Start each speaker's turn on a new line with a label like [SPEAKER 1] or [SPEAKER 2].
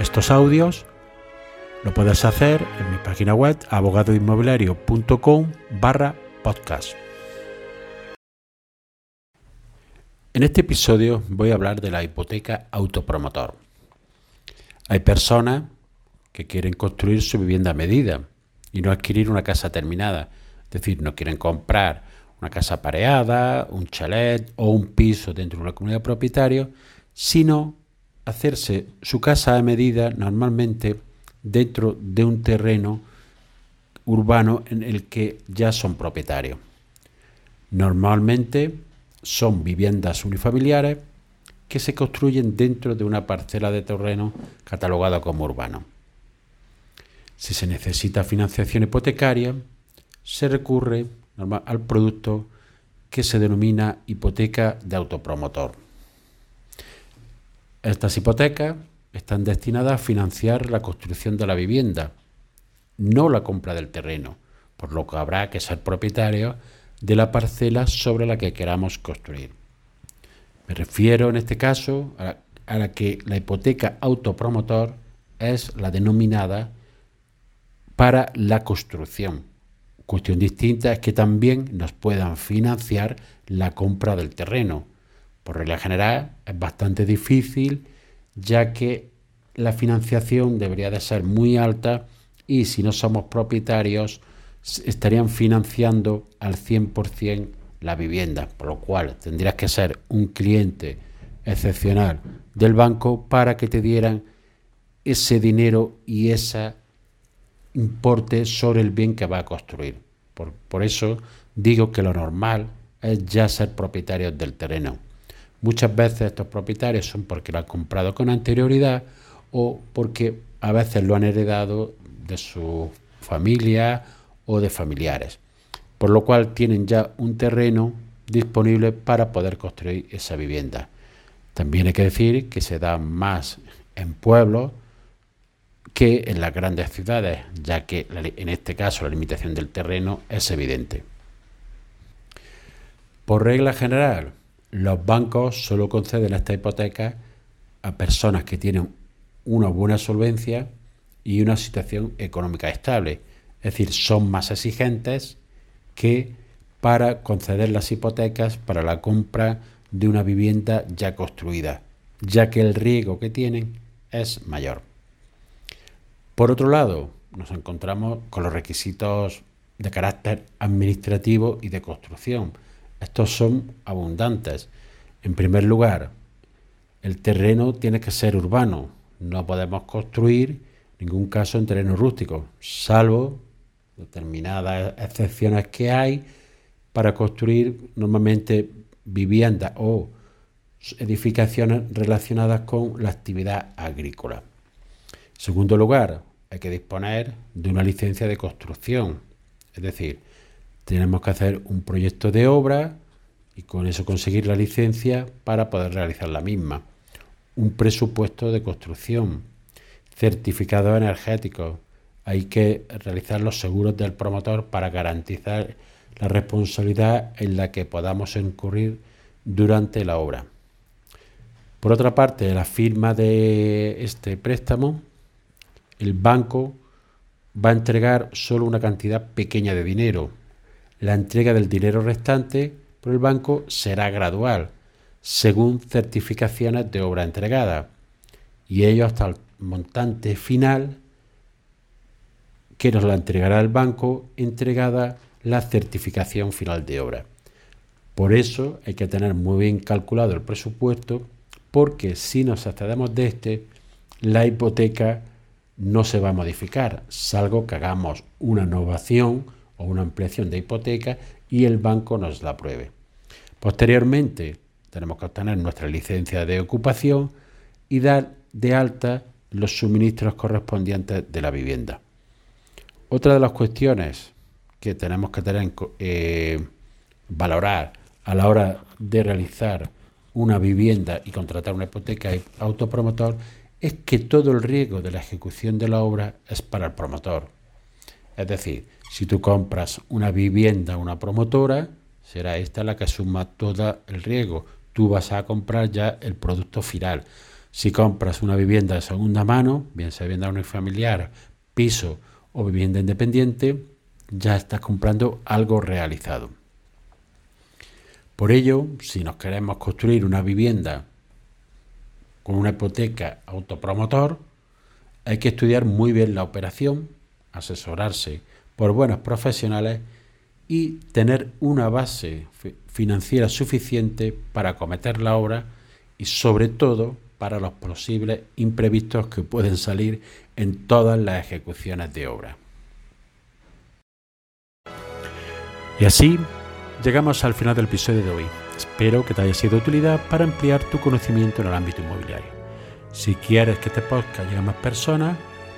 [SPEAKER 1] estos audios lo puedes hacer en mi página web abogadoinmobiliario.com barra podcast. En este episodio voy a hablar de la hipoteca autopromotor. Hay personas que quieren construir su vivienda a medida y no adquirir una casa terminada. Es decir, no quieren comprar una casa pareada, un chalet o un piso dentro de una comunidad propietaria, sino hacerse su casa a medida normalmente dentro de un terreno urbano en el que ya son propietarios. Normalmente son viviendas unifamiliares que se construyen dentro de una parcela de terreno catalogada como urbano. Si se necesita financiación hipotecaria, se recurre al producto que se denomina hipoteca de autopromotor. Estas hipotecas están destinadas a financiar la construcción de la vivienda, no la compra del terreno, por lo que habrá que ser propietario de la parcela sobre la que queramos construir. Me refiero en este caso a, a la que la hipoteca autopromotor es la denominada para la construcción. Cuestión distinta es que también nos puedan financiar la compra del terreno, por regla general es bastante difícil ya que la financiación debería de ser muy alta y si no somos propietarios estarían financiando al 100% la vivienda, por lo cual tendrías que ser un cliente excepcional del banco para que te dieran ese dinero y ese importe sobre el bien que va a construir. Por, por eso digo que lo normal es ya ser propietarios del terreno. Muchas veces estos propietarios son porque lo han comprado con anterioridad o porque a veces lo han heredado de su familia o de familiares, por lo cual tienen ya un terreno disponible para poder construir esa vivienda. También hay que decir que se da más en pueblos que en las grandes ciudades, ya que en este caso la limitación del terreno es evidente. Por regla general, los bancos solo conceden esta hipoteca a personas que tienen una buena solvencia y una situación económica estable. Es decir, son más exigentes que para conceder las hipotecas para la compra de una vivienda ya construida, ya que el riesgo que tienen es mayor. Por otro lado, nos encontramos con los requisitos de carácter administrativo y de construcción estos son abundantes. En primer lugar, el terreno tiene que ser urbano. No podemos construir ningún caso en terreno rústico, salvo determinadas excepciones que hay para construir normalmente viviendas o edificaciones relacionadas con la actividad agrícola. En segundo lugar, hay que disponer de una licencia de construcción, es decir, tenemos que hacer un proyecto de obra y con eso conseguir la licencia para poder realizar la misma. Un presupuesto de construcción, certificados energéticos. Hay que realizar los seguros del promotor para garantizar la responsabilidad en la que podamos incurrir durante la obra. Por otra parte, la firma de este préstamo, el banco va a entregar solo una cantidad pequeña de dinero, la entrega del dinero restante por el banco será gradual, según certificaciones de obra entregada, y ello hasta el montante final que nos la entregará el banco entregada la certificación final de obra. Por eso hay que tener muy bien calculado el presupuesto, porque si nos accedemos de este, la hipoteca no se va a modificar, salvo que hagamos una innovación o una ampliación de hipoteca y el banco nos la apruebe. Posteriormente, tenemos que obtener nuestra licencia de ocupación y dar de alta los suministros correspondientes de la vivienda. Otra de las cuestiones que tenemos que tener eh, valorar a la hora de realizar una vivienda y contratar una hipoteca autopromotor es que todo el riesgo de la ejecución de la obra es para el promotor. Es decir, si tú compras una vivienda a una promotora, será esta la que asuma todo el riesgo. Tú vas a comprar ya el producto final. Si compras una vivienda de segunda mano, bien sea vivienda unifamiliar, piso o vivienda independiente, ya estás comprando algo realizado. Por ello, si nos queremos construir una vivienda con una hipoteca autopromotor, hay que estudiar muy bien la operación, asesorarse por buenos profesionales y tener una base financiera suficiente para acometer la obra y sobre todo para los posibles imprevistos que pueden salir en todas las ejecuciones de obra. Y así llegamos al final del episodio de hoy. Espero que te haya sido de utilidad para ampliar tu conocimiento en el ámbito inmobiliario. Si quieres que este podcast llegue a más personas,